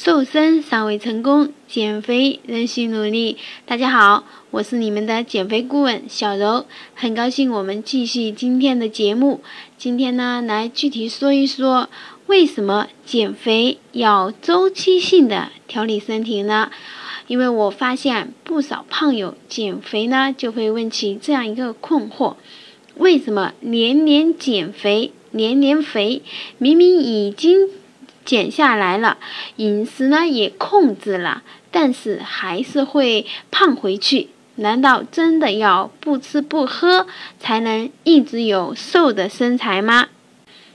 瘦身尚未成功，减肥仍需努力。大家好，我是你们的减肥顾问小柔，很高兴我们继续今天的节目。今天呢，来具体说一说为什么减肥要周期性的调理身体呢？因为我发现不少胖友减肥呢，就会问起这样一个困惑：为什么年年减肥，年年肥？明明已经。减下来了，饮食呢也控制了，但是还是会胖回去。难道真的要不吃不喝才能一直有瘦的身材吗？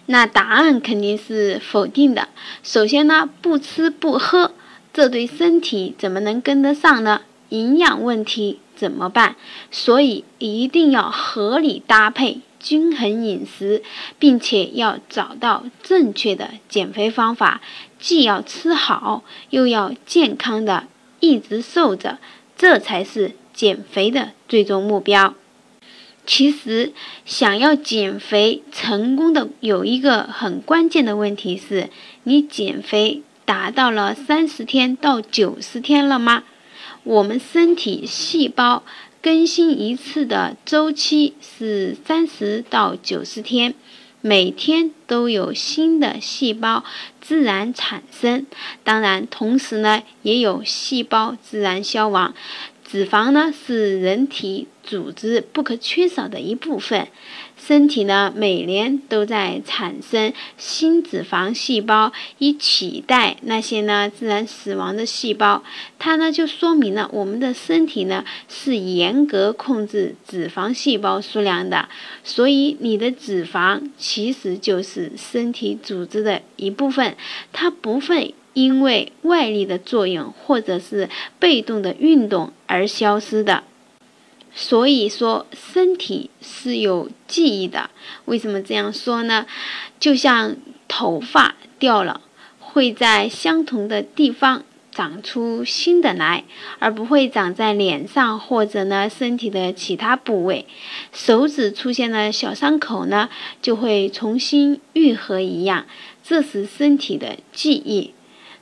那答案肯定是否定的。首先呢，不吃不喝，这对身体怎么能跟得上呢？营养问题怎么办？所以一定要合理搭配。均衡饮食，并且要找到正确的减肥方法，既要吃好，又要健康的一直瘦着，这才是减肥的最终目标。其实，想要减肥成功的有一个很关键的问题是：你减肥达到了三十天到九十天了吗？我们身体细胞。更新一次的周期是三十到九十天，每天都有新的细胞自然产生，当然，同时呢，也有细胞自然消亡。脂肪呢是人体组织不可缺少的一部分，身体呢每年都在产生新脂肪细胞，以取代那些呢自然死亡的细胞。它呢就说明了我们的身体呢是严格控制脂肪细胞数量的，所以你的脂肪其实就是身体组织的一部分，它不会。因为外力的作用，或者是被动的运动而消失的，所以说身体是有记忆的。为什么这样说呢？就像头发掉了，会在相同的地方长出新的来，而不会长在脸上或者呢身体的其他部位。手指出现了小伤口呢，就会重新愈合一样，这是身体的记忆。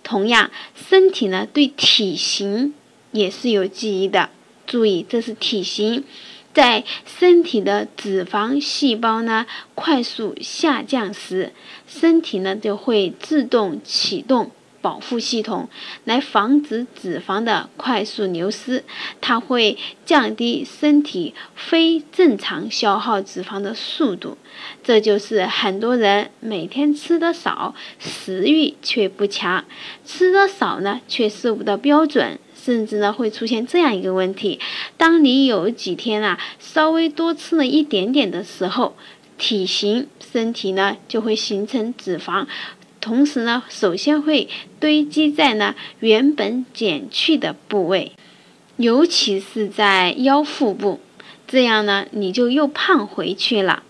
同样，身体呢对体型也是有记忆的。注意，这是体型，在身体的脂肪细胞呢快速下降时，身体呢就会自动启动。保护系统来防止脂肪的快速流失，它会降低身体非正常消耗脂肪的速度。这就是很多人每天吃的少，食欲却不强；吃的少呢，却瘦不到标准，甚至呢会出现这样一个问题：当你有几天啊稍微多吃了一点点的时候，体型身体呢就会形成脂肪。同时呢，首先会堆积在呢原本减去的部位，尤其是在腰腹部，这样呢你就又胖回去了。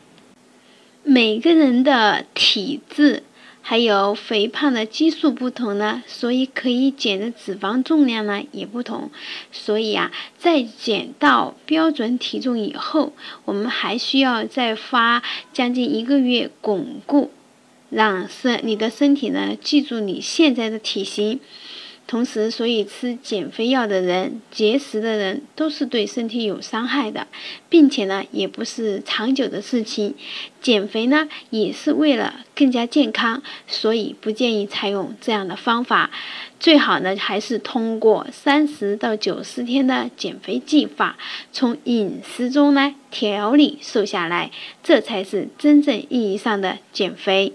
每个人的体质还有肥胖的基数不同呢，所以可以减的脂肪重量呢也不同。所以啊，在减到标准体重以后，我们还需要再花将近一个月巩固。让身你的身体呢记住你现在的体型，同时，所以吃减肥药的人、节食的人都是对身体有伤害的，并且呢也不是长久的事情。减肥呢也是为了更加健康，所以不建议采用这样的方法。最好呢还是通过三十到九十天的减肥计划，从饮食中呢调理瘦下来，这才是真正意义上的减肥。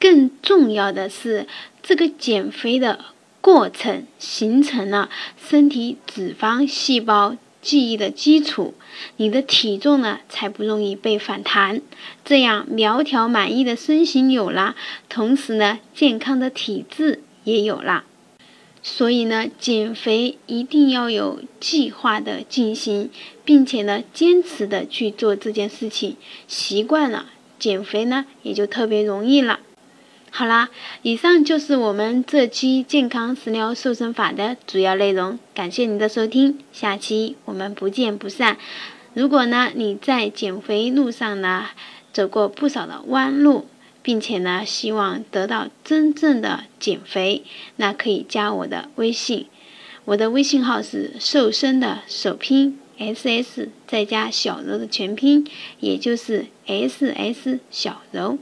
更重要的是，这个减肥的过程形成了身体脂肪细胞记忆的基础，你的体重呢才不容易被反弹。这样苗条满意的身形有了，同时呢健康的体质也有了。所以呢，减肥一定要有计划的进行，并且呢坚持的去做这件事情，习惯了减肥呢也就特别容易了。好啦以上就是我们这期健康食疗瘦身法的主要内容感谢您的收听。下期我们不见不散。如果呢你在减肥路上呢走过不少的弯路并且呢希望得到真正的减肥那可以加我的微信我的微信号是瘦身的首拼 ss 再加小柔的全拼也就是 ss 小柔。